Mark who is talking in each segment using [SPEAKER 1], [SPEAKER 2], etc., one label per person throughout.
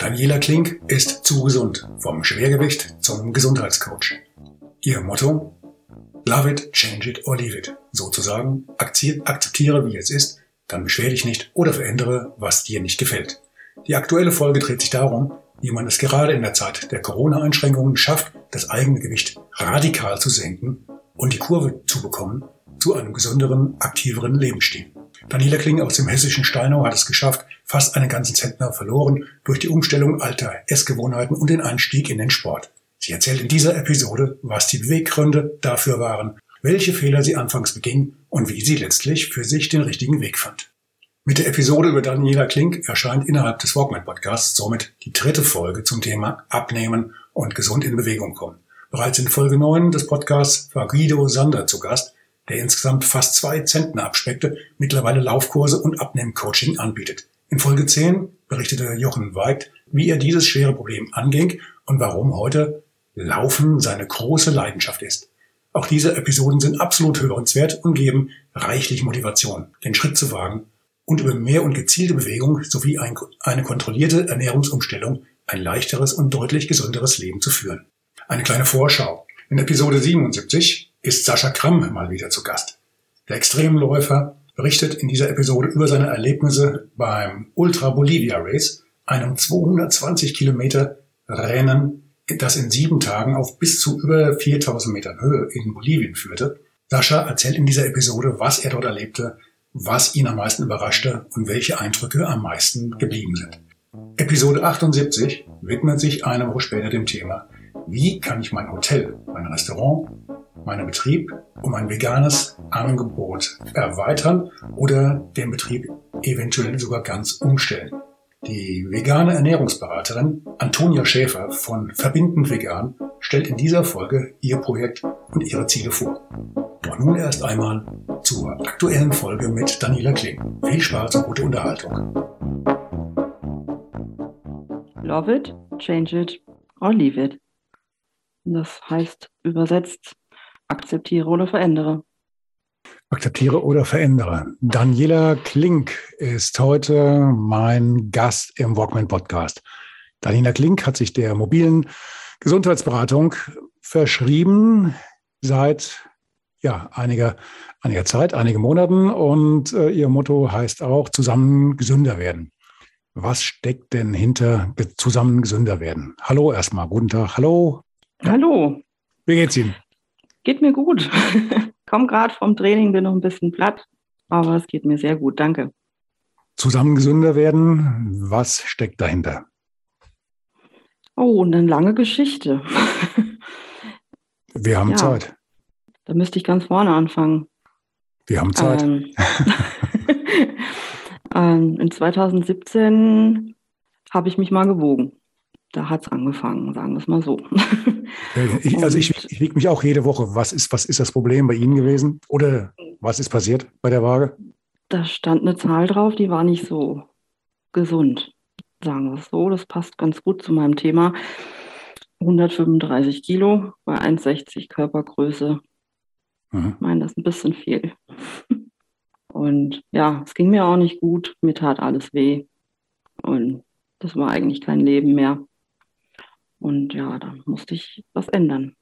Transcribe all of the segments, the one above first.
[SPEAKER 1] Daniela Klink ist zu gesund, vom Schwergewicht zum Gesundheitscoach. Ihr Motto? Love it, change it or leave it. Sozusagen, akzeptiere wie es ist, dann beschwer dich nicht oder verändere, was dir nicht gefällt. Die aktuelle Folge dreht sich darum, wie man es gerade in der Zeit der Corona-Einschränkungen schafft, das eigene Gewicht radikal zu senken und die Kurve zu bekommen zu einem gesünderen, aktiveren Lebensstil. Daniela Kling aus dem hessischen Steinau hat es geschafft, fast einen ganzen Zentner verloren durch die Umstellung alter Essgewohnheiten und den Einstieg in den Sport. Sie erzählt in dieser Episode, was die Beweggründe dafür waren, welche Fehler sie anfangs beging und wie sie letztlich für sich den richtigen Weg fand. Mit der Episode über Daniela Klink erscheint innerhalb des Walkman Podcasts somit die dritte Folge zum Thema Abnehmen und gesund in Bewegung kommen. Bereits in Folge 9 des Podcasts war Guido Sander zu Gast, der insgesamt fast zwei Zentner abspeckte, mittlerweile Laufkurse und Abnehmcoaching anbietet. In Folge 10 berichtete Jochen Weigt, wie er dieses schwere Problem anging und warum heute Laufen seine große Leidenschaft ist. Auch diese Episoden sind absolut hörenswert und geben reichlich Motivation, den Schritt zu wagen und über mehr und gezielte Bewegung sowie eine kontrollierte Ernährungsumstellung ein leichteres und deutlich gesünderes Leben zu führen. Eine kleine Vorschau. In Episode 77 ist Sascha Kramm mal wieder zu Gast. Der Extremläufer berichtet in dieser Episode über seine Erlebnisse beim Ultra Bolivia Race, einem 220 Kilometer Rennen, das in sieben Tagen auf bis zu über 4000 Metern Höhe in Bolivien führte. Sascha erzählt in dieser Episode, was er dort erlebte, was ihn am meisten überraschte und welche Eindrücke am meisten geblieben sind. Episode 78 widmet sich eine Woche später dem Thema, wie kann ich mein Hotel, mein Restaurant meinen Betrieb um ein veganes Angebot erweitern oder den Betrieb eventuell sogar ganz umstellen. Die vegane Ernährungsberaterin Antonia Schäfer von Verbindend Vegan stellt in dieser Folge ihr Projekt und ihre Ziele vor. Doch nun erst einmal zur aktuellen Folge mit Daniela Kling. Viel Spaß und gute Unterhaltung.
[SPEAKER 2] Love it, change it or leave it. Das heißt übersetzt Akzeptiere oder verändere.
[SPEAKER 1] Akzeptiere oder verändere. Daniela Klink ist heute mein Gast im Walkman Podcast. Daniela Klink hat sich der mobilen Gesundheitsberatung verschrieben seit ja, einiger, einiger Zeit, einige Monaten. Und äh, ihr Motto heißt auch zusammen gesünder werden. Was steckt denn hinter zusammen gesünder werden? Hallo erstmal, guten Tag. Hallo.
[SPEAKER 2] Hallo.
[SPEAKER 1] Wie geht's Ihnen?
[SPEAKER 2] Geht mir gut. Komm gerade vom Training, bin noch ein bisschen platt, aber es geht mir sehr gut. Danke.
[SPEAKER 1] Zusammen gesünder werden, was steckt dahinter?
[SPEAKER 2] Oh, eine lange Geschichte.
[SPEAKER 1] Wir haben ja, Zeit.
[SPEAKER 2] Da müsste ich ganz vorne anfangen.
[SPEAKER 1] Wir haben Zeit.
[SPEAKER 2] Ähm, ähm, in 2017 habe ich mich mal gewogen da hat es angefangen, sagen wir es mal so.
[SPEAKER 1] ich, also ich, ich wiege mich auch jede Woche. Was ist, was ist das Problem bei Ihnen gewesen? Oder was ist passiert bei der Waage?
[SPEAKER 2] Da stand eine Zahl drauf, die war nicht so gesund, sagen wir es so. Das passt ganz gut zu meinem Thema. 135 Kilo bei 1,60 Körpergröße. Mhm. Ich meine, das ist ein bisschen viel. Und ja, es ging mir auch nicht gut. Mir tat alles weh. Und das war eigentlich kein Leben mehr. Und ja, da musste ich was ändern.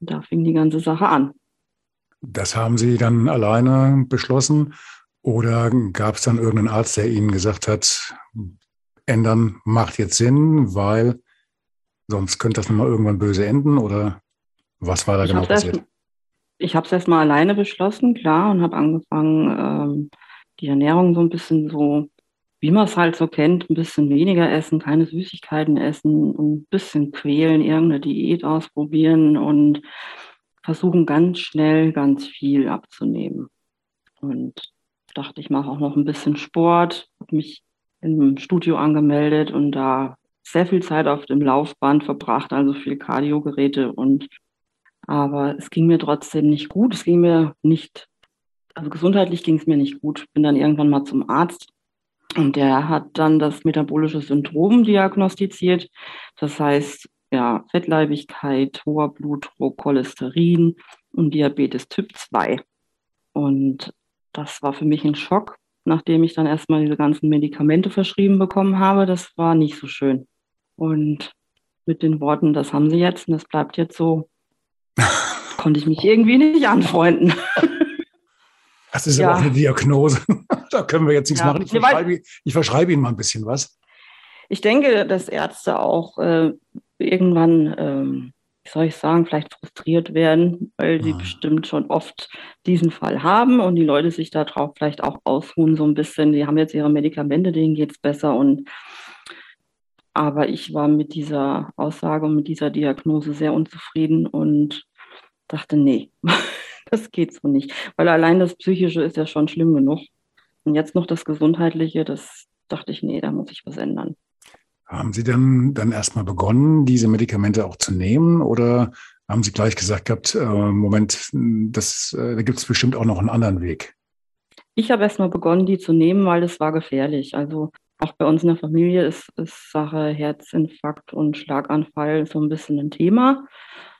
[SPEAKER 2] Und da fing die ganze Sache an.
[SPEAKER 1] Das haben Sie dann alleine beschlossen oder gab es dann irgendeinen Arzt, der Ihnen gesagt hat, ändern macht jetzt Sinn, weil sonst könnte das nochmal irgendwann böse enden oder was war da ich genau passiert?
[SPEAKER 2] Erst, ich habe es erstmal alleine beschlossen, klar, und habe angefangen, ähm, die Ernährung so ein bisschen so wie man es halt so kennt, ein bisschen weniger essen, keine Süßigkeiten essen und ein bisschen quälen, irgendeine Diät ausprobieren und versuchen ganz schnell ganz viel abzunehmen. Und dachte, ich mache auch noch ein bisschen Sport, habe mich im Studio angemeldet und da sehr viel Zeit auf dem Laufband verbracht, also viel Kardiogeräte und aber es ging mir trotzdem nicht gut. Es ging mir nicht, also gesundheitlich ging es mir nicht gut. Bin dann irgendwann mal zum Arzt und der hat dann das metabolische Syndrom diagnostiziert. Das heißt, ja, Fettleibigkeit, hoher Blutdruck, Cholesterin und Diabetes Typ 2. Und das war für mich ein Schock, nachdem ich dann erstmal diese ganzen Medikamente verschrieben bekommen habe. Das war nicht so schön. Und mit den Worten, das haben sie jetzt und das bleibt jetzt so, konnte ich mich irgendwie nicht anfreunden.
[SPEAKER 1] Das ist ja. aber auch eine Diagnose. da können wir jetzt nichts ja. machen. Ich verschreibe, ich verschreibe, Ihnen mal ein bisschen was.
[SPEAKER 2] Ich denke, dass Ärzte auch äh, irgendwann, ähm, wie soll ich sagen, vielleicht frustriert werden, weil sie ja. bestimmt schon oft diesen Fall haben und die Leute sich darauf vielleicht auch ausruhen so ein bisschen. Die haben jetzt ihre Medikamente, denen geht es besser und aber ich war mit dieser Aussage und mit dieser Diagnose sehr unzufrieden und dachte, nee, das geht so nicht. Weil allein das Psychische ist ja schon schlimm genug. Und jetzt noch das Gesundheitliche, das dachte ich, nee, da muss ich was ändern.
[SPEAKER 1] Haben Sie dann, dann erstmal begonnen, diese Medikamente auch zu nehmen oder haben Sie gleich gesagt gehabt, äh, Moment, das, äh, da gibt es bestimmt auch noch einen anderen Weg?
[SPEAKER 2] Ich habe erstmal begonnen, die zu nehmen, weil es war gefährlich. Also auch bei uns in der Familie ist, ist Sache Herzinfarkt und Schlaganfall so ein bisschen ein Thema.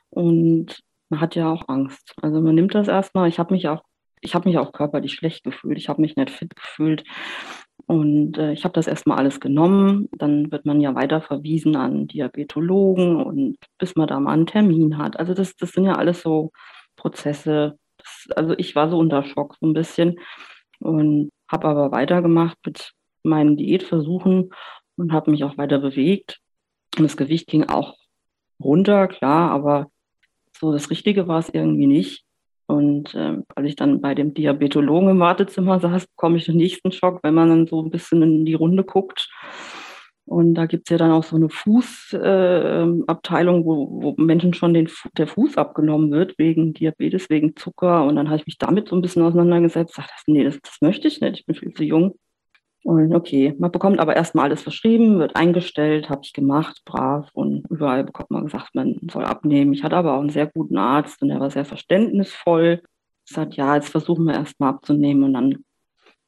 [SPEAKER 2] Und man hat ja auch Angst. Also man nimmt das erstmal. Ich habe mich auch, ich habe mich auch körperlich schlecht gefühlt. Ich habe mich nicht fit gefühlt. Und äh, ich habe das erstmal alles genommen. Dann wird man ja weiter verwiesen an Diabetologen und bis man da mal einen Termin hat. Also das, das sind ja alles so Prozesse. Das, also ich war so unter Schock so ein bisschen und habe aber weitergemacht mit meinen Diätversuchen und habe mich auch weiter bewegt. Und das Gewicht ging auch runter, klar, aber so das Richtige war es irgendwie nicht. Und äh, als ich dann bei dem Diabetologen im Wartezimmer saß, bekomme ich den nächsten Schock, wenn man dann so ein bisschen in die Runde guckt. Und da gibt es ja dann auch so eine Fußabteilung, äh, wo, wo, Menschen schon den, der Fuß abgenommen wird wegen Diabetes, wegen Zucker. Und dann habe ich mich damit so ein bisschen auseinandergesetzt. Dachte, nee, das, das möchte ich nicht. Ich bin viel zu jung. Und okay, man bekommt aber erstmal alles verschrieben, wird eingestellt, habe ich gemacht, brav. Und überall bekommt man gesagt, man soll abnehmen. Ich hatte aber auch einen sehr guten Arzt und der war sehr verständnisvoll. Ich sagte, ja, jetzt versuchen wir erstmal abzunehmen und dann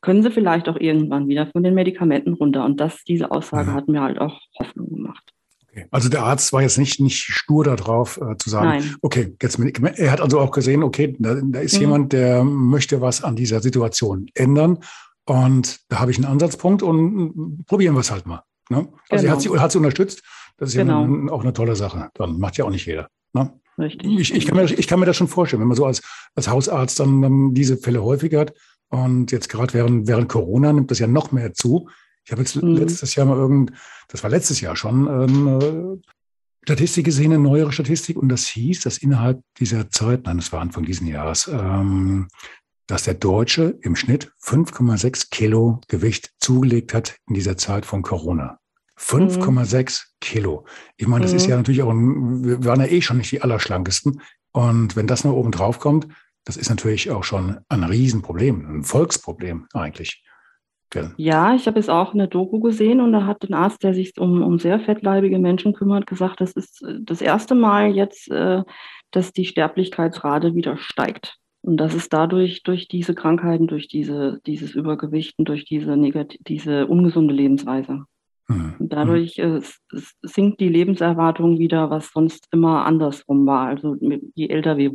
[SPEAKER 2] können sie vielleicht auch irgendwann wieder von den Medikamenten runter. Und das, diese Aussage ja. hat mir halt auch Hoffnung gemacht.
[SPEAKER 1] Okay. Also der Arzt war jetzt nicht, nicht stur darauf äh, zu sagen, Nein. okay, jetzt er hat also auch gesehen, okay, da, da ist mhm. jemand, der möchte was an dieser Situation ändern und da habe ich einen Ansatzpunkt und probieren wir es halt mal. Ne? Also genau. hat, sie, hat sie unterstützt. Das ist genau. ja auch eine tolle Sache. Dann macht ja auch nicht jeder. Ne? Richtig. Ich, ich, kann mir, ich kann mir das schon vorstellen, wenn man so als, als Hausarzt dann, dann diese Fälle häufig hat. Und jetzt gerade während, während Corona nimmt das ja noch mehr zu. Ich habe jetzt mhm. letztes Jahr mal irgend, das war letztes Jahr schon, ähm, Statistik gesehen, eine neuere Statistik, und das hieß, dass innerhalb dieser Zeit, nein, das war Anfang dieses Jahres, ähm, dass der Deutsche im Schnitt 5,6 Kilo Gewicht zugelegt hat in dieser Zeit von Corona. 5,6 mhm. Kilo. Ich meine, das mhm. ist ja natürlich auch, ein, wir waren ja eh schon nicht die Allerschlankesten. Und wenn das noch oben drauf kommt, das ist natürlich auch schon ein Riesenproblem, ein Volksproblem eigentlich.
[SPEAKER 2] Ja, ich habe jetzt auch eine Doku gesehen und da hat ein Arzt, der sich um, um sehr fettleibige Menschen kümmert, gesagt, das ist äh, das erste Mal jetzt, äh, dass die Sterblichkeitsrate wieder steigt. Und das ist dadurch, durch diese Krankheiten, durch diese, dieses Übergewichten, durch diese, diese ungesunde Lebensweise. Mhm. Und dadurch äh, sinkt die Lebenserwartung wieder, was sonst immer andersrum war. Also je älter wir,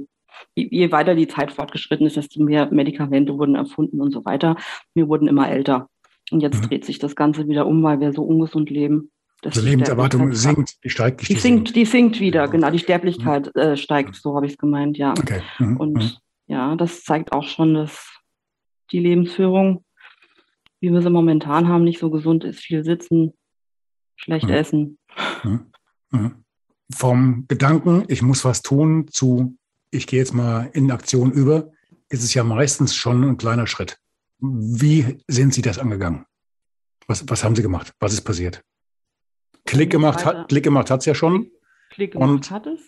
[SPEAKER 2] je weiter die Zeit fortgeschritten ist, desto mehr Medikamente wurden erfunden und so weiter. Wir wurden immer älter. Und jetzt mhm. dreht sich das Ganze wieder um, weil wir so ungesund leben.
[SPEAKER 1] Die also Lebenserwartung sinkt,
[SPEAKER 2] die steigt. Die, die sinkt, die sinkt wieder, genau. Die Sterblichkeit mhm. äh, steigt, so habe ich es gemeint, ja. Okay. Mhm. Und mhm ja, das zeigt auch schon, dass die Lebensführung, wie wir sie momentan haben, nicht so gesund ist. Viel sitzen, schlecht mhm. essen. Mhm.
[SPEAKER 1] Mhm. Vom Gedanken, ich muss was tun, zu ich gehe jetzt mal in Aktion über, ist es ja meistens schon ein kleiner Schritt. Wie sind Sie das angegangen? Was, was haben Sie gemacht? Was ist passiert? Klick gemacht, hat, Klick gemacht hat es ja schon.
[SPEAKER 2] Klick gemacht und hat es.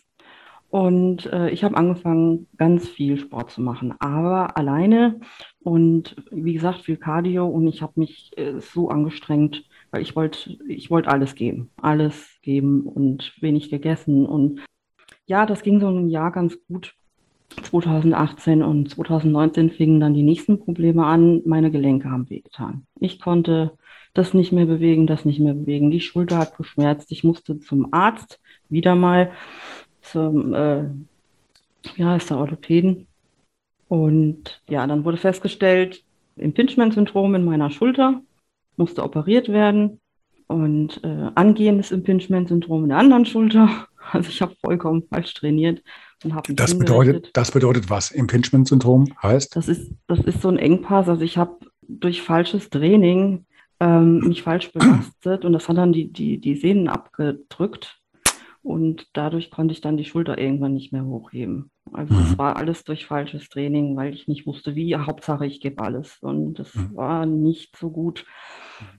[SPEAKER 2] Und äh, ich habe angefangen, ganz viel Sport zu machen, aber alleine und wie gesagt, viel Cardio und ich habe mich äh, so angestrengt, weil ich wollte ich wollte alles geben, alles geben und wenig gegessen. Und ja, das ging so ein Jahr ganz gut. 2018 und 2019 fingen dann die nächsten Probleme an. Meine Gelenke haben wehgetan. Ich konnte das nicht mehr bewegen, das nicht mehr bewegen. Die Schulter hat geschmerzt. Ich musste zum Arzt wieder mal zum, äh, wie heißt der, Orthopäden. Und ja, dann wurde festgestellt, Impingement-Syndrom in meiner Schulter, musste operiert werden und äh, angehendes Impingement-Syndrom in der anderen Schulter. Also ich habe vollkommen falsch trainiert und habe
[SPEAKER 1] das bedeutet, das bedeutet was? Impingement-Syndrom heißt?
[SPEAKER 2] Das ist, das ist so ein Engpass. Also ich habe durch falsches Training ähm, mich falsch belastet und das hat dann die, die, die Sehnen abgedrückt und dadurch konnte ich dann die Schulter irgendwann nicht mehr hochheben. Also es mhm. war alles durch falsches Training, weil ich nicht wusste, wie. Hauptsache, ich gebe alles. Und das mhm. war nicht so gut.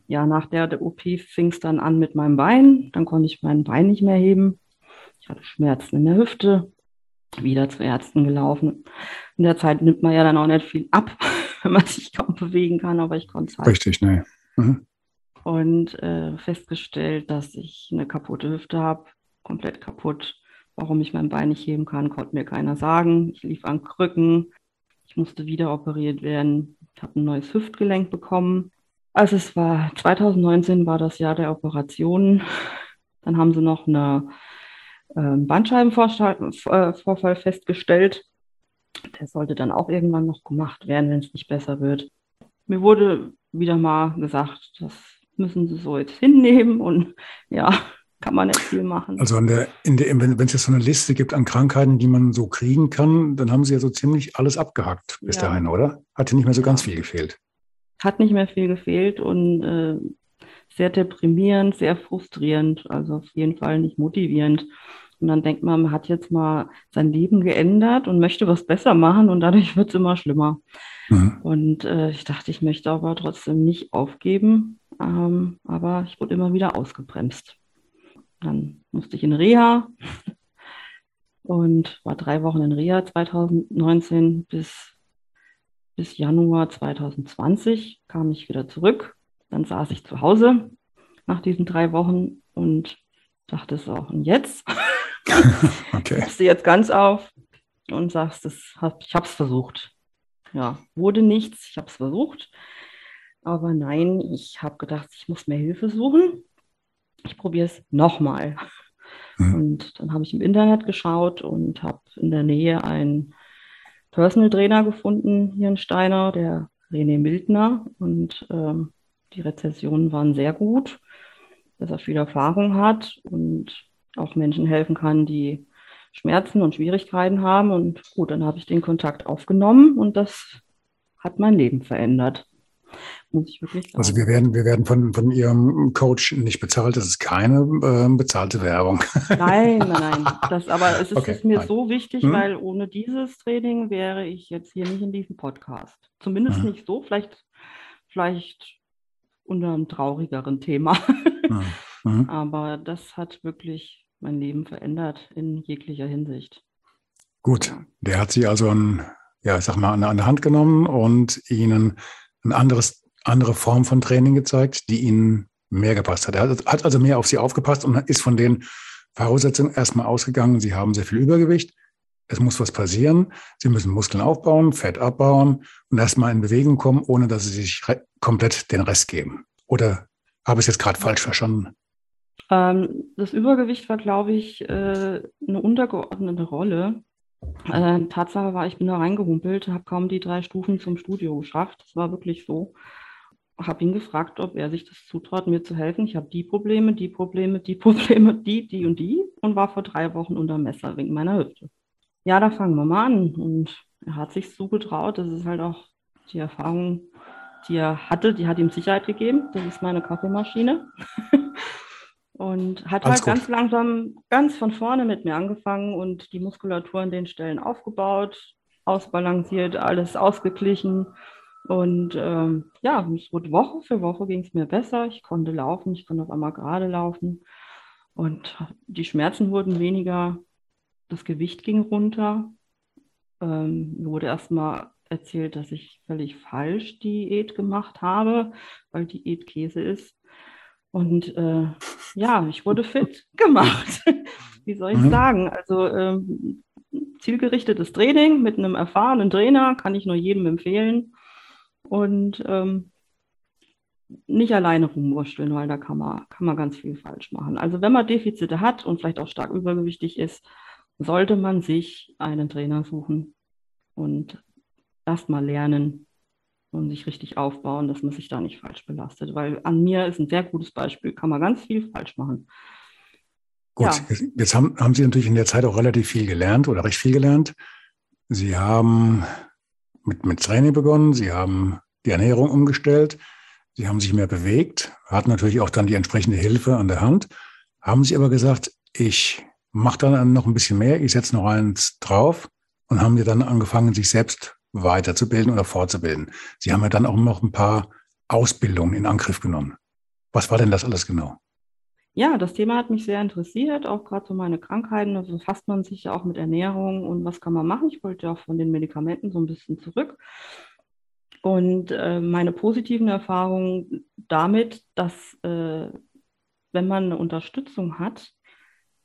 [SPEAKER 2] Ja, nach der, der OP fing es dann an mit meinem Bein. Dann konnte ich mein Bein nicht mehr heben. Ich hatte Schmerzen in der Hüfte. Wieder zu Ärzten gelaufen. In der Zeit nimmt man ja dann auch nicht viel ab, wenn man sich kaum bewegen kann, aber ich konnte es
[SPEAKER 1] halt. Richtig, ne. Mhm.
[SPEAKER 2] Und äh, festgestellt, dass ich eine kaputte Hüfte habe komplett kaputt. Warum ich mein Bein nicht heben kann, konnte mir keiner sagen. Ich lief an Krücken. Ich musste wieder operiert werden. Ich habe ein neues Hüftgelenk bekommen. Also es war 2019 war das Jahr der Operationen. Dann haben sie noch eine äh, Bandscheibenvorfall festgestellt. Der sollte dann auch irgendwann noch gemacht werden, wenn es nicht besser wird. Mir wurde wieder mal gesagt, das müssen sie so jetzt hinnehmen und ja, kann man nicht viel machen.
[SPEAKER 1] Also an der, in der, wenn es jetzt so eine Liste gibt an Krankheiten, die man so kriegen kann, dann haben Sie ja so ziemlich alles abgehakt bis ja. dahin, oder? Hat ja nicht mehr so ganz viel gefehlt.
[SPEAKER 2] Hat nicht mehr viel gefehlt und äh, sehr deprimierend, sehr frustrierend, also auf jeden Fall nicht motivierend. Und dann denkt man, man hat jetzt mal sein Leben geändert und möchte was besser machen und dadurch wird es immer schlimmer. Mhm. Und äh, ich dachte, ich möchte aber trotzdem nicht aufgeben, ähm, aber ich wurde immer wieder ausgebremst. Dann musste ich in Reha und war drei Wochen in Reha 2019 bis, bis Januar 2020 kam ich wieder zurück. Dann saß ich zu Hause nach diesen drei Wochen und dachte so, und jetzt? okay. Gibst du jetzt ganz auf und sagst, das hab, ich habe es versucht. Ja, wurde nichts, ich habe es versucht. Aber nein, ich habe gedacht, ich muss mehr Hilfe suchen ich probiere es nochmal. Mhm. Und dann habe ich im Internet geschaut und habe in der Nähe einen Personal Trainer gefunden hier in Steiner, der René Mildner. Und ähm, die Rezessionen waren sehr gut, dass er viel Erfahrung hat und auch Menschen helfen kann, die Schmerzen und Schwierigkeiten haben. Und gut, dann habe ich den Kontakt aufgenommen und das hat mein Leben verändert
[SPEAKER 1] muss ich wirklich sagen. Also wir werden, wir werden von, von Ihrem Coach nicht bezahlt. Das ist keine äh, bezahlte Werbung.
[SPEAKER 2] Nein, nein, nein. Das, aber es ist, okay, ist mir nein. so wichtig, hm? weil ohne dieses Training wäre ich jetzt hier nicht in diesem Podcast. Zumindest hm. nicht so, vielleicht, vielleicht unter einem traurigeren Thema. Hm. hm. Aber das hat wirklich mein Leben verändert in jeglicher Hinsicht.
[SPEAKER 1] Gut, der hat Sie also an, ja, ich sag mal, an der Hand genommen und Ihnen ein anderes, andere Form von Training gezeigt, die ihnen mehr gepasst hat. Er hat also mehr auf sie aufgepasst und ist von den Voraussetzungen erstmal ausgegangen. Sie haben sehr viel Übergewicht. Es muss was passieren. Sie müssen Muskeln aufbauen, Fett abbauen und erstmal in Bewegung kommen, ohne dass sie sich komplett den Rest geben. Oder habe ich es jetzt gerade falsch verstanden?
[SPEAKER 2] Ähm, das Übergewicht war, glaube ich, äh, eine untergeordnete Rolle. Äh, Tatsache war, ich bin da reingehumpelt, habe kaum die drei Stufen zum Studio geschafft. Das war wirklich so. Habe ihn gefragt, ob er sich das zutraut, mir zu helfen. Ich habe die Probleme, die Probleme, die Probleme, die, die und die und war vor drei Wochen unter Messer wegen meiner Hüfte. Ja, da fangen wir mal an. Und er hat sich so getraut. Das ist halt auch die Erfahrung, die er hatte, die hat ihm Sicherheit gegeben. Das ist meine Kaffeemaschine. Und hat Alles halt gut. ganz langsam, ganz von vorne mit mir angefangen und die Muskulatur an den Stellen aufgebaut, ausbalanciert, alles ausgeglichen. Und ähm, ja, es wurde Woche für Woche ging es mir besser. Ich konnte laufen, ich konnte auf einmal gerade laufen. Und die Schmerzen wurden weniger, das Gewicht ging runter. Ähm, mir wurde erstmal erzählt, dass ich völlig falsch Diät gemacht habe, weil Diät Käse ist. Und äh, ja, ich wurde fit gemacht. Wie soll ich mhm. sagen? Also ähm, zielgerichtetes Training mit einem erfahrenen Trainer kann ich nur jedem empfehlen. Und ähm, nicht alleine rumwurschteln, weil da kann man, kann man ganz viel falsch machen. Also wenn man Defizite hat und vielleicht auch stark übergewichtig ist, sollte man sich einen Trainer suchen und erstmal lernen und sich richtig aufbauen, dass man sich da nicht falsch belastet. Weil an mir ist ein sehr gutes Beispiel, kann man ganz viel falsch machen.
[SPEAKER 1] Gut, ja. jetzt haben, haben Sie natürlich in der Zeit auch relativ viel gelernt oder recht viel gelernt. Sie haben mit, mit Training begonnen, Sie haben die Ernährung umgestellt, Sie haben sich mehr bewegt, hatten natürlich auch dann die entsprechende Hilfe an der Hand, haben Sie aber gesagt, ich mache dann noch ein bisschen mehr, ich setze noch eins drauf und haben ja dann angefangen, sich selbst weiterzubilden oder fortzubilden. Sie haben ja dann auch noch ein paar Ausbildungen in Angriff genommen. Was war denn das alles genau?
[SPEAKER 2] Ja, das Thema hat mich sehr interessiert, auch gerade so meine Krankheiten. Also befasst man sich ja auch mit Ernährung und was kann man machen. Ich wollte ja auch von den Medikamenten so ein bisschen zurück. Und äh, meine positiven Erfahrungen damit, dass äh, wenn man eine Unterstützung hat,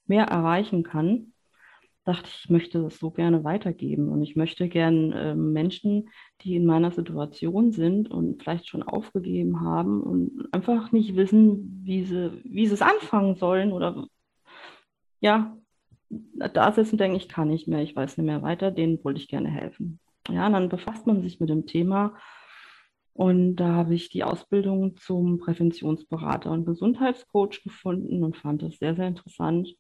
[SPEAKER 2] mehr erreichen kann, dachte ich, ich möchte das so gerne weitergeben. Und ich möchte gerne äh, Menschen, die in meiner Situation sind und vielleicht schon aufgegeben haben und einfach nicht wissen, wie sie, wie sie es anfangen sollen oder ja, da sitzen denke ich, kann nicht mehr, ich weiß nicht mehr weiter, denen wollte ich gerne helfen. Ja, und dann befasst man sich mit dem Thema und da habe ich die Ausbildung zum Präventionsberater und Gesundheitscoach gefunden und fand das sehr, sehr interessant.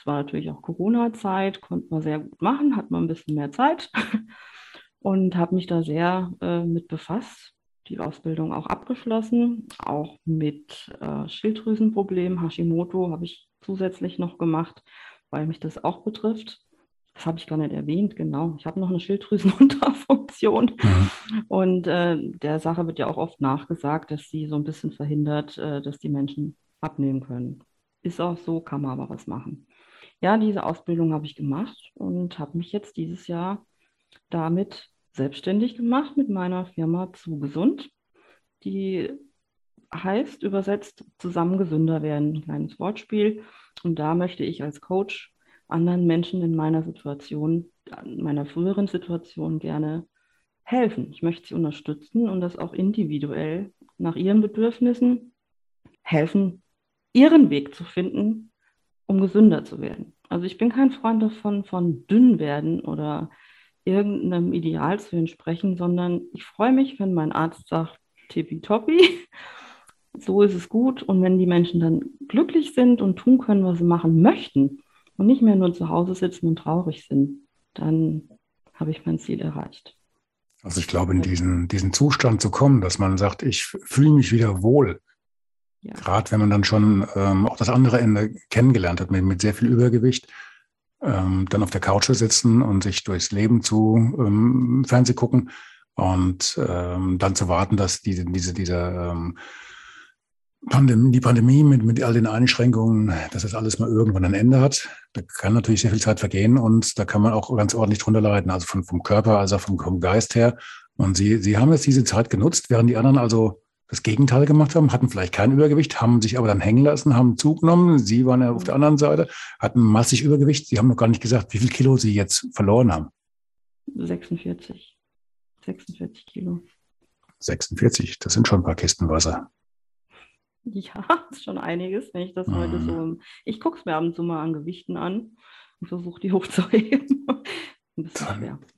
[SPEAKER 2] Es war natürlich auch Corona-Zeit, konnte man sehr gut machen, hat man ein bisschen mehr Zeit und habe mich da sehr äh, mit befasst. Die Ausbildung auch abgeschlossen, auch mit äh, Schilddrüsenproblemen, Hashimoto habe ich zusätzlich noch gemacht, weil mich das auch betrifft. Das habe ich gar nicht erwähnt, genau. Ich habe noch eine Schilddrüsenunterfunktion. Mhm. Und äh, der Sache wird ja auch oft nachgesagt, dass sie so ein bisschen verhindert, äh, dass die Menschen abnehmen können. Ist auch so, kann man aber was machen ja, diese Ausbildung habe ich gemacht und habe mich jetzt dieses Jahr damit selbstständig gemacht mit meiner Firma Zu Gesund. Die heißt übersetzt zusammen gesünder werden, ein kleines Wortspiel. Und da möchte ich als Coach anderen Menschen in meiner Situation, in meiner früheren Situation gerne helfen. Ich möchte sie unterstützen und das auch individuell nach ihren Bedürfnissen helfen, ihren Weg zu finden, um gesünder zu werden. Also ich bin kein Freund davon, von dünn werden oder irgendeinem Ideal zu entsprechen, sondern ich freue mich, wenn mein Arzt sagt, tippitoppi, so ist es gut. Und wenn die Menschen dann glücklich sind und tun können, was sie machen möchten und nicht mehr nur zu Hause sitzen und traurig sind, dann habe ich mein Ziel erreicht.
[SPEAKER 1] Also ich glaube, in diesen, diesen Zustand zu kommen, dass man sagt, ich fühle mich wieder wohl, ja. Gerade wenn man dann schon ähm, auch das andere Ende kennengelernt hat, mit, mit sehr viel Übergewicht, ähm, dann auf der Couch sitzen und sich durchs Leben zu ähm, Fernseh gucken und ähm, dann zu warten, dass diese, diese, diese ähm, Pandemie, die Pandemie mit, mit all den Einschränkungen, dass das alles mal irgendwann ein Ende hat. Da kann natürlich sehr viel Zeit vergehen und da kann man auch ganz ordentlich drunter leiden, also von, vom Körper, also vom, vom Geist her. Und Sie, Sie haben jetzt diese Zeit genutzt, während die anderen also das Gegenteil gemacht haben, hatten vielleicht kein Übergewicht, haben sich aber dann hängen lassen, haben zugenommen. Sie waren ja auf der anderen Seite, hatten massig Übergewicht. Sie haben noch gar nicht gesagt, wie viel Kilo Sie jetzt verloren haben.
[SPEAKER 2] 46. 46 Kilo.
[SPEAKER 1] 46, das sind schon ein paar Kisten Wasser.
[SPEAKER 2] Ja, das ist schon einiges, wenn ich das mhm. heute so. Ich gucke es mir ab und zu mal an Gewichten an und versuche die hochzuheben.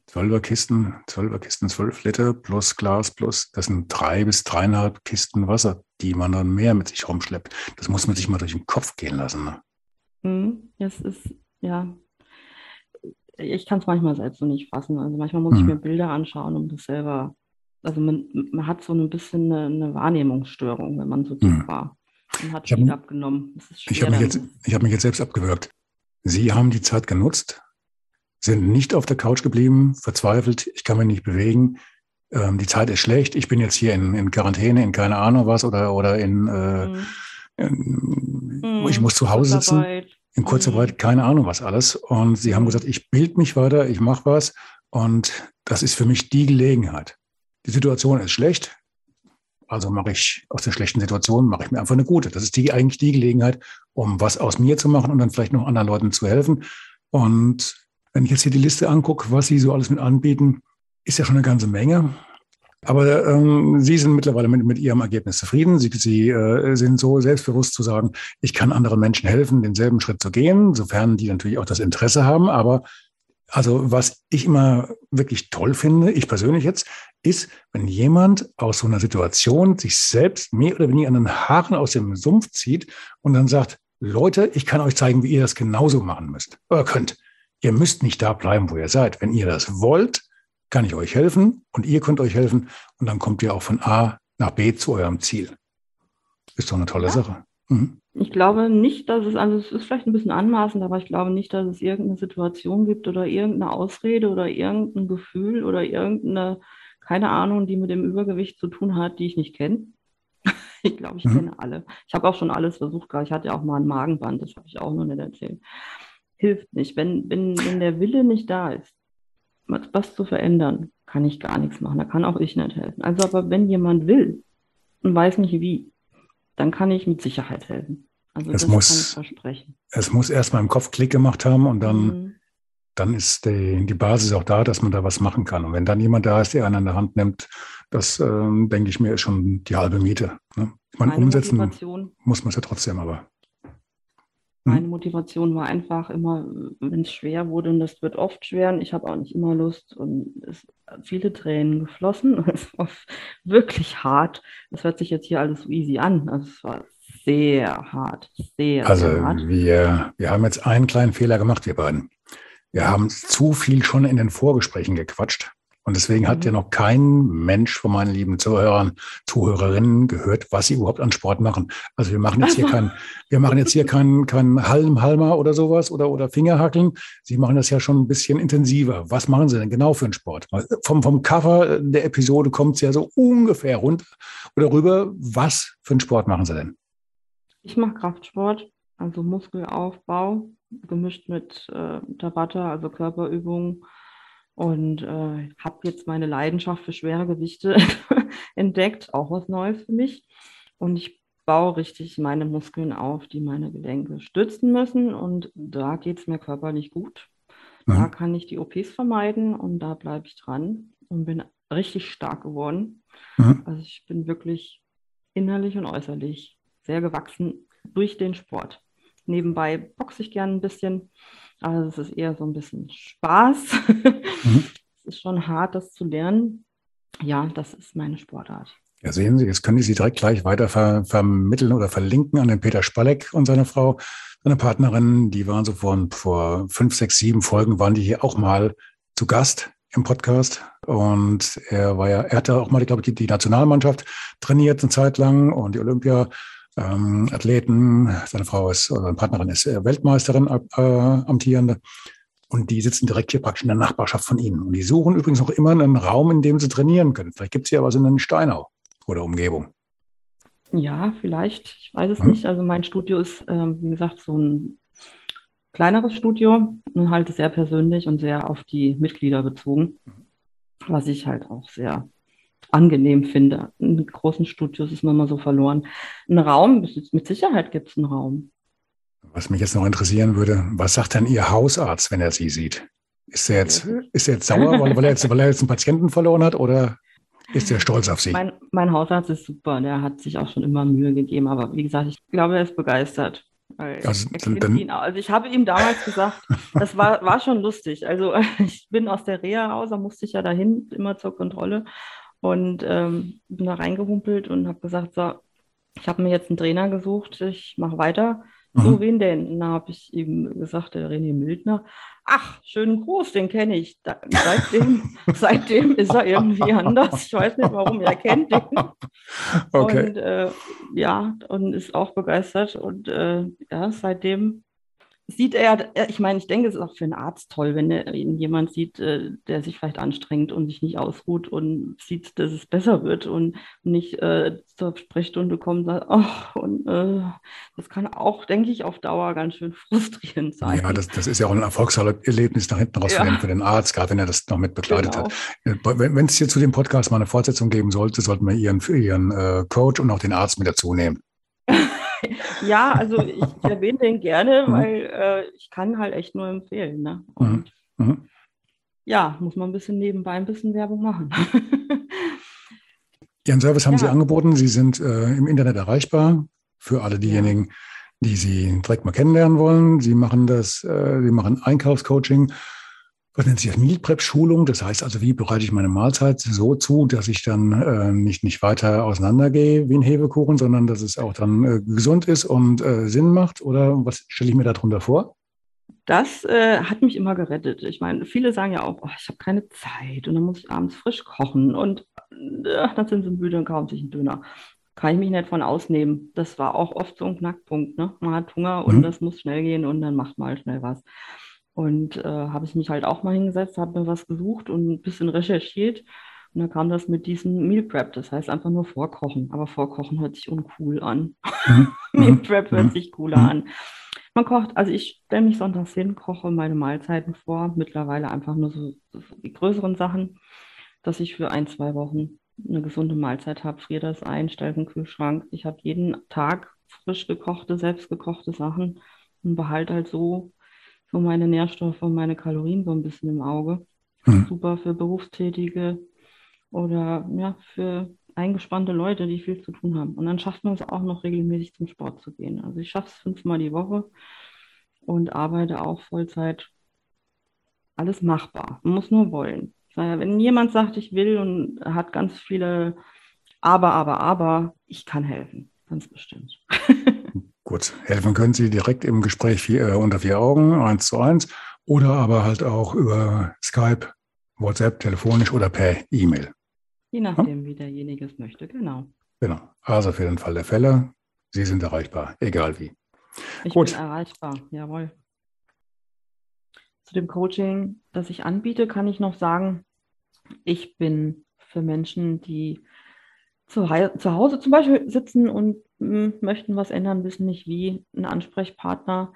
[SPEAKER 1] Zwölfer Kisten, zwölfer Kisten, zwölf Liter plus Glas plus, das sind drei bis dreieinhalb Kisten Wasser, die man dann mehr mit sich rumschleppt. Das muss man sich mal durch den Kopf gehen lassen. Ne?
[SPEAKER 2] Mhm, das ist, ja, ich kann es manchmal selbst so nicht fassen. Also manchmal muss mhm. ich mir Bilder anschauen, um das selber, also man, man hat so ein bisschen eine, eine Wahrnehmungsstörung, wenn man so dick mhm. war. Man hat viel abgenommen.
[SPEAKER 1] ich habe mich, jetzt, hab mich jetzt selbst abgewürgt. Sie haben die Zeit genutzt, sind nicht auf der Couch geblieben, verzweifelt, ich kann mich nicht bewegen, ähm, die Zeit ist schlecht, ich bin jetzt hier in, in Quarantäne, in keine Ahnung was oder, oder in, äh, mhm. in mhm. ich muss zu Hause sitzen, in Kurzarbeit, mhm. keine Ahnung was alles. Und sie haben gesagt, ich bild mich weiter, ich mache was und das ist für mich die Gelegenheit. Die Situation ist schlecht, Also mache ich aus der schlechten Situation, mache ich mir einfach eine gute. Das ist die eigentlich die Gelegenheit, um was aus mir zu machen und dann vielleicht noch anderen Leuten zu helfen. Und wenn ich jetzt hier die Liste angucke, was Sie so alles mit anbieten, ist ja schon eine ganze Menge. Aber ähm, Sie sind mittlerweile mit, mit Ihrem Ergebnis zufrieden. Sie, Sie äh, sind so selbstbewusst zu sagen, ich kann anderen Menschen helfen, denselben Schritt zu gehen, sofern die natürlich auch das Interesse haben. Aber also was ich immer wirklich toll finde, ich persönlich jetzt, ist, wenn jemand aus so einer Situation sich selbst mehr oder weniger an den Haaren aus dem Sumpf zieht und dann sagt, Leute, ich kann euch zeigen, wie ihr das genauso machen müsst oder könnt. Ihr müsst nicht da bleiben, wo ihr seid. Wenn ihr das wollt, kann ich euch helfen und ihr könnt euch helfen und dann kommt ihr auch von A nach B zu eurem Ziel. Ist doch eine tolle ja. Sache.
[SPEAKER 2] Mhm. Ich glaube nicht, dass es, also es ist vielleicht ein bisschen anmaßend, aber ich glaube nicht, dass es irgendeine Situation gibt oder irgendeine Ausrede oder irgendein Gefühl oder irgendeine, keine Ahnung, die mit dem Übergewicht zu tun hat, die ich nicht kenne. Ich glaube, ich mhm. kenne alle. Ich habe auch schon alles versucht. Ich hatte ja auch mal ein Magenband, das habe ich auch noch nicht erzählt. Hilft nicht. Wenn, wenn, wenn der Wille nicht da ist, was zu verändern, kann ich gar nichts machen. Da kann auch ich nicht helfen. Also, aber wenn jemand will und weiß nicht wie, dann kann ich mit Sicherheit helfen.
[SPEAKER 1] Also es das muss, kann ich versprechen. Es muss erst mal im Kopf Klick gemacht haben und dann, mhm. dann ist die, die Basis auch da, dass man da was machen kann. Und wenn dann jemand da ist, der einen an der Hand nimmt, das ähm, denke ich mir, ist schon die halbe Miete. Ne? Ich meine, umsetzen Motivation. muss man es ja trotzdem, aber.
[SPEAKER 2] Hm? Meine Motivation war einfach immer, wenn es schwer wurde, und das wird oft schwer, und ich habe auch nicht immer Lust, und es viele Tränen geflossen. Es war wirklich hart. Das hört sich jetzt hier alles so easy an. Also es war sehr hart, sehr,
[SPEAKER 1] also
[SPEAKER 2] sehr hart.
[SPEAKER 1] Wir, wir haben jetzt einen kleinen Fehler gemacht, wir beiden. Wir haben zu viel schon in den Vorgesprächen gequatscht. Und deswegen hat ja mhm. noch kein Mensch von meinen lieben Zuhörern, Zuhörerinnen gehört, was sie überhaupt an Sport machen. Also wir machen jetzt hier kein, wir machen jetzt hier kein, kein Halmhalmer oder sowas oder, oder Fingerhackeln. Sie machen das ja schon ein bisschen intensiver. Was machen Sie denn genau für einen Sport? Vom, vom Cover der Episode kommt es ja so ungefähr runter oder rüber. Was für einen Sport machen Sie denn?
[SPEAKER 2] Ich mache Kraftsport, also Muskelaufbau, gemischt mit äh, Tabata, also Körperübungen und äh, habe jetzt meine Leidenschaft für schwere Gewichte entdeckt, auch was Neues für mich. Und ich baue richtig meine Muskeln auf, die meine Gelenke stützen müssen. Und da geht es mir körperlich gut. Mhm. Da kann ich die OPs vermeiden und da bleibe ich dran und bin richtig stark geworden. Mhm. Also ich bin wirklich innerlich und äußerlich sehr gewachsen durch den Sport. Nebenbei boxe ich gerne ein bisschen also es ist eher so ein bisschen Spaß. Mhm. es ist schon hart, das zu lernen. Ja, das ist meine Sportart.
[SPEAKER 1] Ja, sehen Sie, jetzt können Sie sie direkt gleich weiter ver vermitteln oder verlinken an den Peter Spalleck und seine Frau, seine Partnerin. Die waren so vor, vor fünf, sechs, sieben Folgen, waren die hier auch mal zu Gast im Podcast. Und er war ja, er hatte auch mal, glaube ich, die, die Nationalmannschaft trainiert eine Zeit lang und die Olympia ähm, Athleten. Seine Frau ist, oder seine Partnerin ist äh, Weltmeisterin, äh, amtierende. Und die sitzen direkt hier praktisch in der Nachbarschaft von Ihnen. Und die suchen übrigens auch immer einen Raum, in dem sie trainieren können. Vielleicht gibt es ja was in Steinau oder Umgebung.
[SPEAKER 2] Ja, vielleicht. Ich weiß es hm. nicht. Also mein Studio ist, ähm, wie gesagt, so ein kleineres Studio und halt sehr persönlich und sehr auf die Mitglieder bezogen, was ich halt auch sehr angenehm finde. In großen Studios ist man mal so verloren. Ein Raum, mit Sicherheit gibt es einen Raum.
[SPEAKER 1] Was mich jetzt noch interessieren würde, was sagt denn Ihr Hausarzt, wenn er Sie sieht? Ist er jetzt, ist er jetzt sauer, weil, weil, er jetzt, weil er jetzt einen Patienten verloren hat oder ist er stolz auf Sie?
[SPEAKER 2] Mein, mein Hausarzt ist super, der hat sich auch schon immer Mühe gegeben, aber wie gesagt, ich glaube, er ist begeistert. Also, dann, also, ich habe ihm damals gesagt, das war, war schon lustig. Also ich bin aus der Reha raus, da musste ich ja dahin, immer zur Kontrolle. Und ähm, bin da reingehumpelt und habe gesagt, so, ich habe mir jetzt einen Trainer gesucht, ich mache weiter. Mhm. So, wen denn? Da habe ich ihm gesagt, der René Mildner. Ach, schönen Gruß, den kenne ich. Da, seitdem, seitdem ist er irgendwie anders. Ich weiß nicht, warum er kennt den. Okay. Und äh, ja, und ist auch begeistert. Und äh, ja, seitdem sieht er, ich meine, ich denke, es ist auch für einen Arzt toll, wenn er jemand sieht, äh, der sich vielleicht anstrengt und sich nicht ausruht und sieht, dass es besser wird und nicht äh, zur Sprechstunde kommt und sagt, oh, und äh, das kann auch, denke ich, auf Dauer ganz schön frustrierend sein.
[SPEAKER 1] Ja, das, das ist ja auch ein Erfolgserlebnis nach hinten raus ja. für, den, für, den, Arzt, gerade wenn er das noch mit begleitet genau. hat. Wenn es hier zu dem Podcast mal eine Fortsetzung geben sollte, sollten wir Ihren, Ihren äh, Coach und auch den Arzt mit dazu nehmen.
[SPEAKER 2] Ja, also ich, erwähne den gerne, mhm. weil äh, ich kann halt echt nur empfehlen. Ne? Mhm. Und mhm. ja, muss man ein bisschen nebenbei ein bisschen Werbung machen.
[SPEAKER 1] Ihren Service haben ja. Sie angeboten. Sie sind äh, im Internet erreichbar für alle diejenigen, die Sie direkt mal kennenlernen wollen. Sie machen das, äh, Sie machen Einkaufscoaching was nennt sich das Meal Prep Schulung. Das heißt also, wie bereite ich meine Mahlzeit so zu, dass ich dann äh, nicht, nicht weiter auseinandergehe wie ein Hefekuchen, sondern dass es auch dann äh, gesund ist und äh, Sinn macht? Oder was stelle ich mir darunter vor?
[SPEAKER 2] Das äh, hat mich immer gerettet. Ich meine, viele sagen ja auch, oh, ich habe keine Zeit und dann muss ich abends frisch kochen und äh, dann sind sie müde und kaufen sich einen Döner. Kann ich mich nicht von ausnehmen. Das war auch oft so ein Knackpunkt. Ne? Man hat Hunger und mhm. das muss schnell gehen und dann macht man halt schnell was. Und äh, habe ich mich halt auch mal hingesetzt, habe mir was gesucht und ein bisschen recherchiert. Und dann kam das mit diesem Meal Prep, das heißt einfach nur vorkochen. Aber vorkochen hört sich uncool an. Mhm. Meal mhm. Prep hört mhm. sich cooler mhm. an. Man kocht, also ich stelle mich sonntags hin, koche meine Mahlzeiten vor, mittlerweile einfach nur so, so die größeren Sachen, dass ich für ein, zwei Wochen eine gesunde Mahlzeit habe, friere das ein, stelle den Kühlschrank. Ich habe jeden Tag frisch gekochte, selbstgekochte Sachen und behalte halt so so meine Nährstoffe und meine Kalorien so ein bisschen im Auge. Mhm. Super für Berufstätige oder ja, für eingespannte Leute, die viel zu tun haben. Und dann schafft man es auch noch regelmäßig zum Sport zu gehen. Also ich schaffe es fünfmal die Woche und arbeite auch Vollzeit. Alles machbar. Man muss nur wollen. Wenn jemand sagt, ich will und hat ganz viele Aber, Aber, Aber, ich kann helfen. Ganz bestimmt.
[SPEAKER 1] Gut, helfen können Sie direkt im Gespräch vier, äh, unter vier Augen, eins zu eins, oder aber halt auch über Skype, WhatsApp, telefonisch oder per E-Mail.
[SPEAKER 2] Je nachdem, ja? wie derjenige es möchte, genau.
[SPEAKER 1] Genau. Also für den Fall der Fälle, Sie sind erreichbar, egal wie.
[SPEAKER 2] Ich Gut. bin erreichbar, jawohl. Zu dem Coaching, das ich anbiete, kann ich noch sagen, ich bin für Menschen, die zu, zu Hause zum Beispiel sitzen und möchten was ändern, wissen nicht wie, ein Ansprechpartner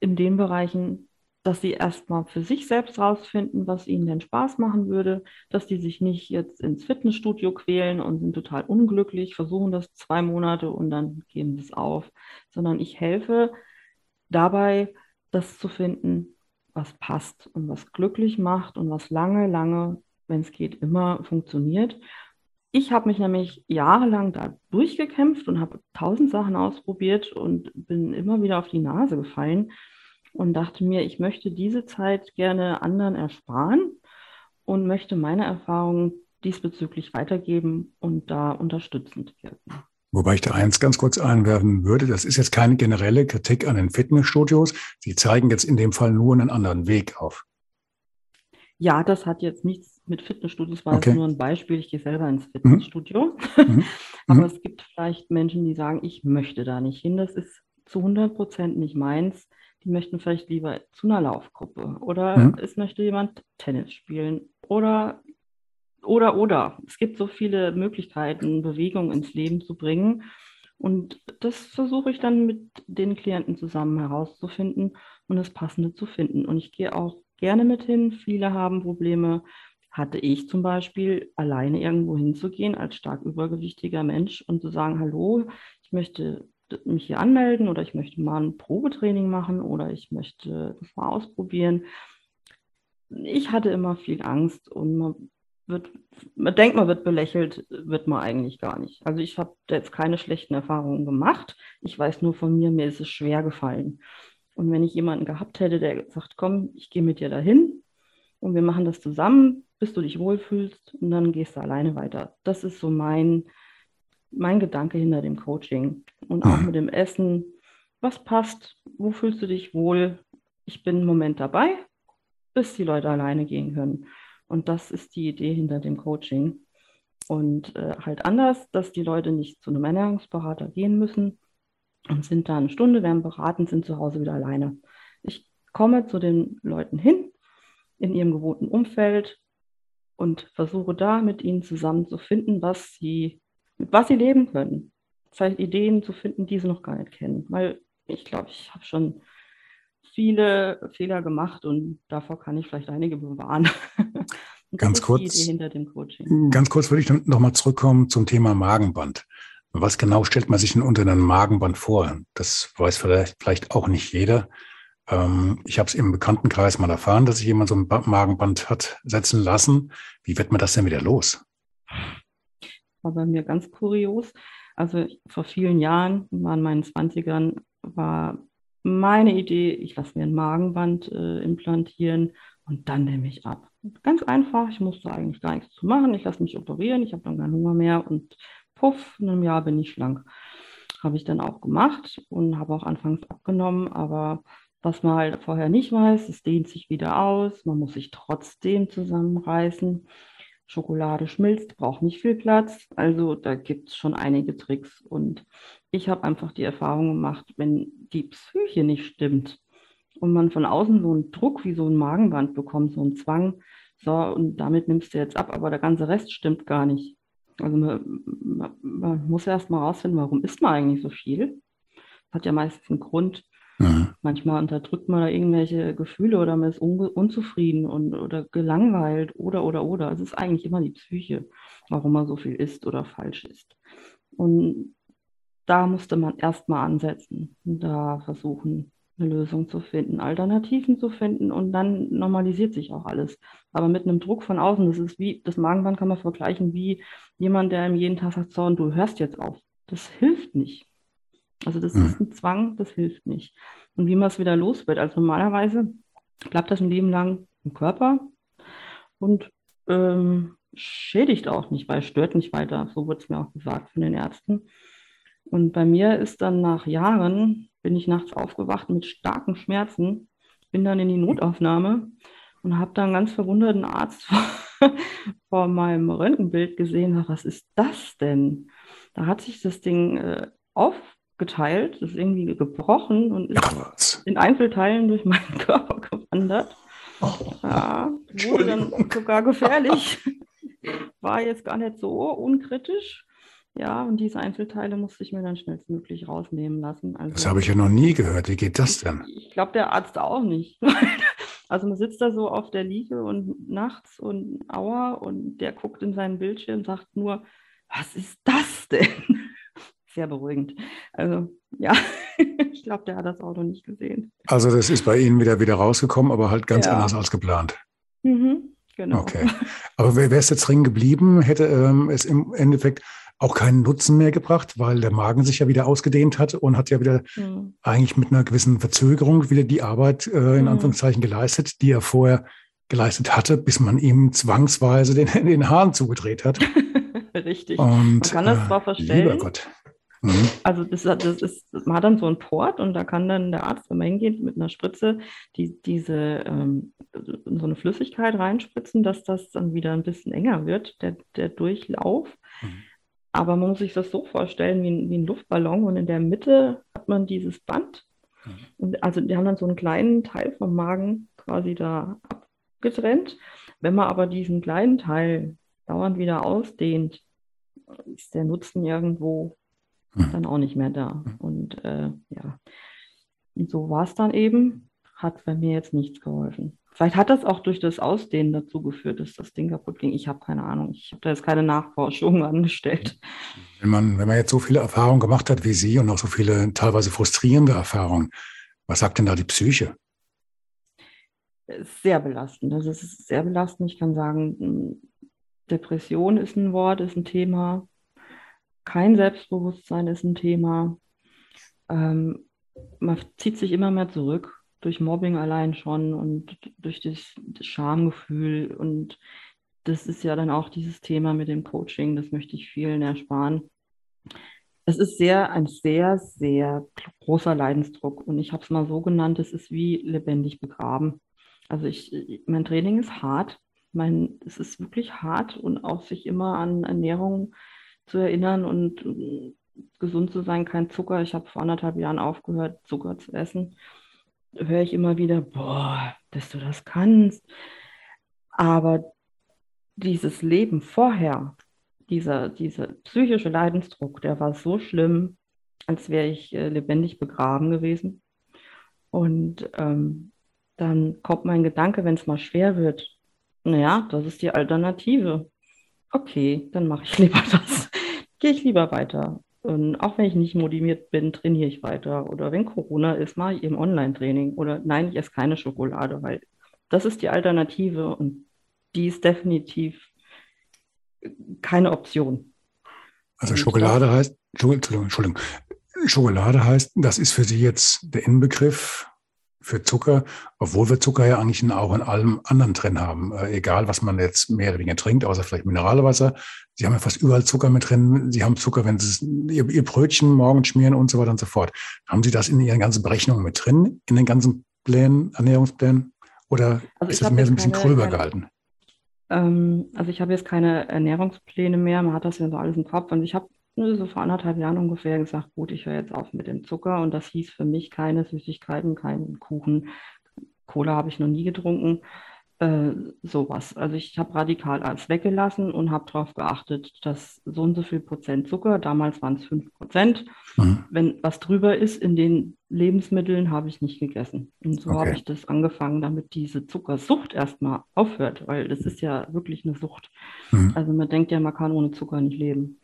[SPEAKER 2] in den Bereichen, dass sie erstmal für sich selbst rausfinden, was ihnen denn Spaß machen würde, dass die sich nicht jetzt ins Fitnessstudio quälen und sind total unglücklich, versuchen das zwei Monate und dann geben sie es auf, sondern ich helfe dabei, das zu finden, was passt und was glücklich macht und was lange, lange, wenn es geht, immer funktioniert. Ich habe mich nämlich jahrelang da durchgekämpft und habe tausend Sachen ausprobiert und bin immer wieder auf die Nase gefallen und dachte mir, ich möchte diese Zeit gerne anderen ersparen und möchte meine Erfahrungen diesbezüglich weitergeben und da unterstützend wirken.
[SPEAKER 1] Wobei ich da eins ganz kurz einwerfen würde, das ist jetzt keine generelle Kritik an den Fitnessstudios. Sie zeigen jetzt in dem Fall nur einen anderen Weg auf.
[SPEAKER 2] Ja, das hat jetzt nichts mit Fitnessstudios, war okay. nur ein Beispiel. Ich gehe selber ins mhm. Fitnessstudio. Mhm. Aber mhm. es gibt vielleicht Menschen, die sagen, ich möchte da nicht hin. Das ist zu 100 Prozent nicht meins. Die möchten vielleicht lieber zu einer Laufgruppe oder mhm. es möchte jemand Tennis spielen oder oder oder. Es gibt so viele Möglichkeiten, Bewegung ins Leben zu bringen. Und das versuche ich dann mit den Klienten zusammen herauszufinden und das Passende zu finden. Und ich gehe auch gerne mit hin. Viele haben Probleme. Hatte ich zum Beispiel alleine irgendwo hinzugehen als stark übergewichtiger Mensch und zu sagen, hallo, ich möchte mich hier anmelden oder ich möchte mal ein Probetraining machen oder ich möchte das mal ausprobieren. Ich hatte immer viel Angst und man wird, man denkt, man wird belächelt, wird man eigentlich gar nicht. Also ich habe jetzt keine schlechten Erfahrungen gemacht. Ich weiß nur von mir, mir ist es schwer gefallen. Und wenn ich jemanden gehabt hätte, der sagt, komm, ich gehe mit dir dahin und wir machen das zusammen, bis du dich wohlfühlst und dann gehst du alleine weiter. Das ist so mein, mein Gedanke hinter dem Coaching. Und auch mit dem Essen, was passt, wo fühlst du dich wohl? Ich bin einen Moment dabei, bis die Leute alleine gehen können. Und das ist die Idee hinter dem Coaching. Und äh, halt anders, dass die Leute nicht zu einem Ernährungsberater gehen müssen, und sind dann eine Stunde, werden beraten, sind zu Hause wieder alleine. Ich komme zu den Leuten hin, in ihrem gewohnten Umfeld und versuche da mit ihnen zusammen zu finden, was sie, mit was sie leben können. Vielleicht Ideen zu finden, die sie noch gar nicht kennen. Weil ich glaube, ich habe schon viele Fehler gemacht und davor kann ich vielleicht einige bewahren.
[SPEAKER 1] ganz kurz, hinter dem Coaching. Ganz kurz würde ich noch mal zurückkommen zum Thema Magenband. Was genau stellt man sich denn unter einem Magenband vor? Das weiß vielleicht, vielleicht auch nicht jeder. Ähm, ich habe es im Bekanntenkreis mal erfahren, dass sich jemand so ein Magenband hat setzen lassen. Wie wird man das denn wieder los?
[SPEAKER 2] War bei mir ganz kurios. Also vor vielen Jahren, in meinen 20ern, war meine Idee, ich lasse mir ein Magenband äh, implantieren und dann nehme ich ab. Ganz einfach, ich musste eigentlich gar nichts zu machen. Ich lasse mich operieren, ich habe dann keinen Hunger mehr und puff, in einem Jahr bin ich schlank. Habe ich dann auch gemacht und habe auch anfangs abgenommen, aber was man halt vorher nicht weiß, es dehnt sich wieder aus, man muss sich trotzdem zusammenreißen. Schokolade schmilzt, braucht nicht viel Platz. Also da gibt es schon einige Tricks. Und ich habe einfach die Erfahrung gemacht, wenn die Psyche nicht stimmt und man von außen so einen Druck wie so ein Magenband bekommt, so einen Zwang, so und damit nimmst du jetzt ab, aber der ganze Rest stimmt gar nicht. Also man, man, man muss erst mal rausfinden, warum isst man eigentlich so viel. Das hat ja meistens einen Grund. Mhm. Manchmal unterdrückt man da irgendwelche Gefühle oder man ist un unzufrieden und, oder gelangweilt oder, oder, oder. Es ist eigentlich immer die Psyche, warum man so viel isst oder falsch isst. Und da musste man erstmal ansetzen und da versuchen, eine Lösung zu finden, Alternativen zu finden und dann normalisiert sich auch alles. Aber mit einem Druck von außen, das ist wie, das Magenband kann man vergleichen wie jemand, der ihm jeden Tag sagt, so, und du hörst jetzt auf. Das hilft nicht. Also das mhm. ist ein Zwang, das hilft nicht. Und wie man es wieder los wird. Also normalerweise bleibt das ein Leben lang im Körper und ähm, schädigt auch nicht, weil es stört nicht weiter. So wurde es mir auch gesagt von den Ärzten. Und bei mir ist dann nach Jahren, bin ich nachts aufgewacht mit starken Schmerzen, bin dann in die Notaufnahme und habe dann ganz verwunderten Arzt vor, vor meinem Röntgenbild gesehen. Was ist das denn? Da hat sich das Ding äh, aufgeteilt, ist irgendwie gebrochen und ist in Einzelteilen durch meinen Körper gewandert. Oh, ja, wurde dann sogar gefährlich. War jetzt gar nicht so unkritisch. Ja, und diese Einzelteile musste ich mir dann schnellstmöglich rausnehmen lassen.
[SPEAKER 1] Also, das habe ich ja noch nie gehört. Wie geht das denn?
[SPEAKER 2] Ich, ich glaube, der Arzt auch nicht. also man sitzt da so auf der Liege und nachts und aua und der guckt in seinen Bildschirm und sagt nur, was ist das denn? Sehr beruhigend. Also ja, ich glaube, der hat das Auto nicht gesehen.
[SPEAKER 1] Also das ist bei Ihnen wieder wieder rausgekommen, aber halt ganz ja. anders als geplant.
[SPEAKER 2] Mhm, genau.
[SPEAKER 1] Okay. Aber wäre es jetzt drin geblieben, hätte ähm, es im Endeffekt auch keinen Nutzen mehr gebracht, weil der Magen sich ja wieder ausgedehnt hat und hat ja wieder mhm. eigentlich mit einer gewissen Verzögerung wieder die Arbeit äh, in mhm. Anführungszeichen geleistet, die er vorher geleistet hatte, bis man ihm zwangsweise den, den Hahn zugedreht hat.
[SPEAKER 2] Richtig.
[SPEAKER 1] Und, man
[SPEAKER 2] kann das zwar äh, verstellen. Lieber Gott. Mhm. Also das, das ist, man hat dann so einen Port und da kann dann der Arzt, wenn man hingeht, mit einer Spritze die, diese ähm, so eine Flüssigkeit reinspritzen, dass das dann wieder ein bisschen enger wird, der, der Durchlauf. Mhm. Aber man muss sich das so vorstellen wie ein, wie ein Luftballon und in der Mitte hat man dieses Band. Mhm. Und also die haben dann so einen kleinen Teil vom Magen quasi da abgetrennt. Wenn man aber diesen kleinen Teil dauernd wieder ausdehnt, ist der Nutzen irgendwo. Dann auch nicht mehr da. Mhm. Und äh, ja, und so war es dann eben. Hat bei mir jetzt nichts geholfen. Vielleicht hat das auch durch das Ausdehnen dazu geführt, dass das Ding kaputt ging. Ich habe keine Ahnung. Ich habe da jetzt keine Nachforschung angestellt.
[SPEAKER 1] Wenn man, wenn man jetzt so viele Erfahrungen gemacht hat wie Sie und auch so viele teilweise frustrierende Erfahrungen, was sagt denn da die Psyche?
[SPEAKER 2] Sehr belastend. Das ist sehr belastend. Ich kann sagen, Depression ist ein Wort, ist ein Thema. Kein Selbstbewusstsein ist ein Thema. Ähm, man zieht sich immer mehr zurück durch Mobbing allein schon und durch das, Schamgefühl. Und das ist ja dann auch dieses Thema mit dem Coaching, das möchte ich vielen ersparen. Es ist sehr, ein sehr, sehr großer Leidensdruck. Und ich habe es mal so genannt, es ist wie lebendig begraben. Also ich, mein Training ist hart. Mein, es ist wirklich hart und auch sich immer an Ernährung zu erinnern und gesund zu sein, kein Zucker. Ich habe vor anderthalb Jahren aufgehört, Zucker zu essen. Höre ich immer wieder, boah, dass du das kannst. Aber dieses Leben vorher, dieser, dieser psychische Leidensdruck, der war so schlimm, als wäre ich äh, lebendig begraben gewesen. Und ähm, dann kommt mein Gedanke, wenn es mal schwer wird, naja, das ist die Alternative. Okay, dann mache ich lieber das. Gehe ich lieber weiter. Und auch wenn ich nicht motiviert bin, trainiere ich weiter. Oder wenn Corona ist, mache ich eben Online-Training. Oder nein, ich esse keine Schokolade, weil das ist die Alternative und die ist definitiv keine Option.
[SPEAKER 1] Also Schokolade heißt, Entschuldigung, Entschuldigung, Schokolade heißt, das ist für Sie jetzt der Inbegriff für Zucker, obwohl wir Zucker ja eigentlich auch in allem anderen drin haben. Äh, egal, was man jetzt mehr oder weniger trinkt, außer vielleicht Mineralwasser. Sie haben ja fast überall Zucker mit drin. Sie haben Zucker, wenn Sie ihr, ihr Brötchen morgens schmieren und so weiter und so fort. Haben Sie das in Ihren ganzen Berechnungen mit drin, in den ganzen Plänen, Ernährungsplänen? Oder also ist das mehr so ein bisschen keine, gröber gehalten?
[SPEAKER 2] Ähm, also ich habe jetzt keine Ernährungspläne mehr. Man hat das ja so alles im Kopf. Und ich habe so vor anderthalb Jahren ungefähr gesagt, gut, ich höre jetzt auf mit dem Zucker und das hieß für mich keine Süßigkeiten, keinen Kuchen. Cola habe ich noch nie getrunken, äh, sowas. Also ich habe radikal alles weggelassen und habe darauf geachtet, dass so und so viel Prozent Zucker, damals waren es 5 Prozent, mhm. wenn was drüber ist in den Lebensmitteln, habe ich nicht gegessen. Und so okay. habe ich das angefangen, damit diese Zuckersucht erstmal aufhört, weil das ist ja wirklich eine Sucht. Mhm. Also man denkt ja, man kann ohne Zucker nicht leben.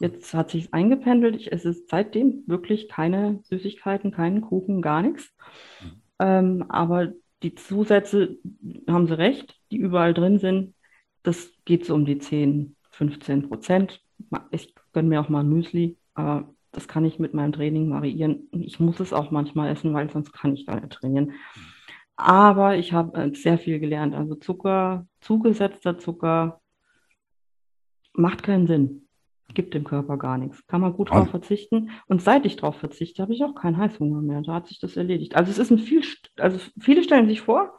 [SPEAKER 2] Jetzt hat sich eingependelt. Ich esse seitdem wirklich keine Süßigkeiten, keinen Kuchen, gar nichts. Mhm. Ähm, aber die Zusätze, haben Sie recht, die überall drin sind, das geht so um die 10, 15 Prozent. Ich gönne mir auch mal Müsli, aber das kann ich mit meinem Training variieren. Ich muss es auch manchmal essen, weil sonst kann ich gar nicht trainieren. Aber ich habe äh, sehr viel gelernt. Also Zucker, zugesetzter Zucker macht keinen Sinn gibt dem Körper gar nichts. Kann man gut drauf verzichten. Und seit ich drauf verzichte, habe ich auch keinen Heißhunger mehr. Da hat sich das erledigt. Also es ist ein viel, also viele stellen sich vor,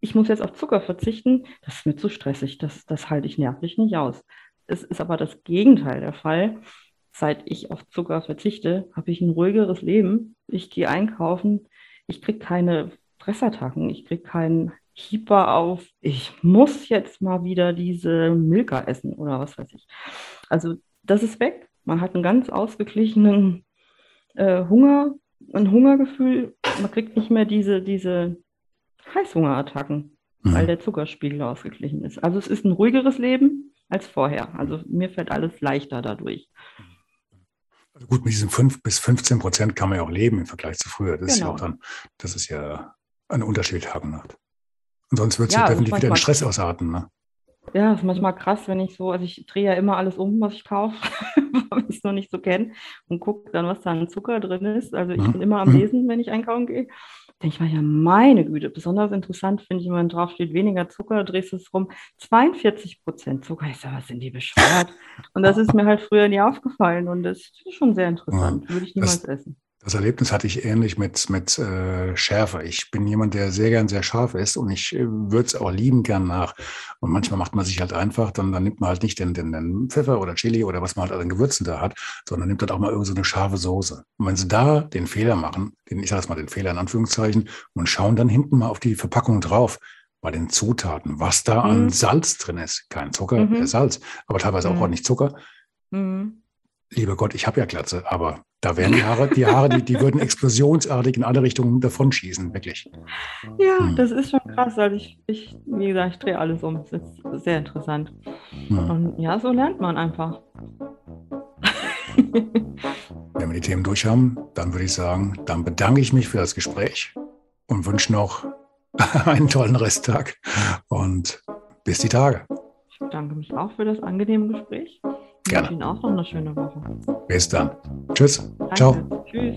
[SPEAKER 2] ich muss jetzt auf Zucker verzichten. Das ist mir zu stressig. Das, das halte ich nervlich nicht aus. Es ist aber das Gegenteil der Fall. Seit ich auf Zucker verzichte, habe ich ein ruhigeres Leben. Ich gehe einkaufen. Ich kriege keine Fressattacken. Ich kriege keinen Hyper auf, ich muss jetzt mal wieder diese Milka essen oder was weiß ich. Also das ist weg. Man hat einen ganz ausgeglichenen äh, Hunger, ein Hungergefühl. Man kriegt nicht mehr diese, diese Heißhungerattacken, mhm. weil der Zuckerspiegel ausgeglichen ist. Also es ist ein ruhigeres Leben als vorher. Also mir fällt alles leichter dadurch.
[SPEAKER 1] Also gut, mit diesen 5 bis 15 Prozent kann man ja auch leben im Vergleich zu früher. Das genau. ist ja genau. auch dann, das ist ja ein Unterschied haben macht. Und sonst wird es ja, ja definitiv wieder in Stress ausarten. Ne?
[SPEAKER 2] Ja, ist manchmal krass, wenn ich so, also ich drehe ja immer alles um, was ich kaufe, weil ich es noch nicht so kenne und gucke dann, was da an Zucker drin ist. Also ich mhm. bin immer am mhm. Lesen, wenn ich einkaufen gehe. Denke ich mal, ja, meine Güte, besonders interessant finde ich, wenn drauf steht, weniger Zucker, drehst du es rum, 42 Prozent Zucker. Ich sage, was sind die bescheuert? Und das ist mir halt früher nie aufgefallen und das ist schon sehr interessant. Ja, Würde ich niemals das, essen.
[SPEAKER 1] Das Erlebnis hatte ich ähnlich mit, mit äh, Schärfe. Ich bin jemand, der sehr gern sehr scharf ist und ich äh, würde es auch lieben gern nach. Und manchmal macht man sich halt einfach, dann, dann nimmt man halt nicht den, den, den Pfeffer oder Chili oder was man halt an Gewürzen da hat, sondern nimmt halt auch mal irgend so eine scharfe Soße. Und wenn sie da den Fehler machen, den, ich sage es mal den Fehler in Anführungszeichen, und schauen dann hinten mal auf die Verpackung drauf, bei den Zutaten, was da mhm. an Salz drin ist. Kein Zucker, mhm. Salz, aber teilweise mhm. auch nicht Zucker. Mhm lieber Gott, ich habe ja Glatze, aber da wären die Haare, die Haare, die, die würden explosionsartig in alle Richtungen davonschießen, wirklich.
[SPEAKER 2] Ja, hm. das ist schon krass. Also ich, ich, wie gesagt, ich drehe alles um. Das ist sehr interessant. Hm. Und ja, so lernt man einfach.
[SPEAKER 1] Wenn wir die Themen durch haben, dann würde ich sagen, dann bedanke ich mich für das Gespräch und wünsche noch einen tollen Resttag und bis die Tage.
[SPEAKER 2] Ich bedanke mich auch für das angenehme Gespräch.
[SPEAKER 1] Gerne.
[SPEAKER 2] Ich Ihnen auch noch eine schöne Woche.
[SPEAKER 1] Bis dann. Tschüss. Danke. Ciao. Tschüss.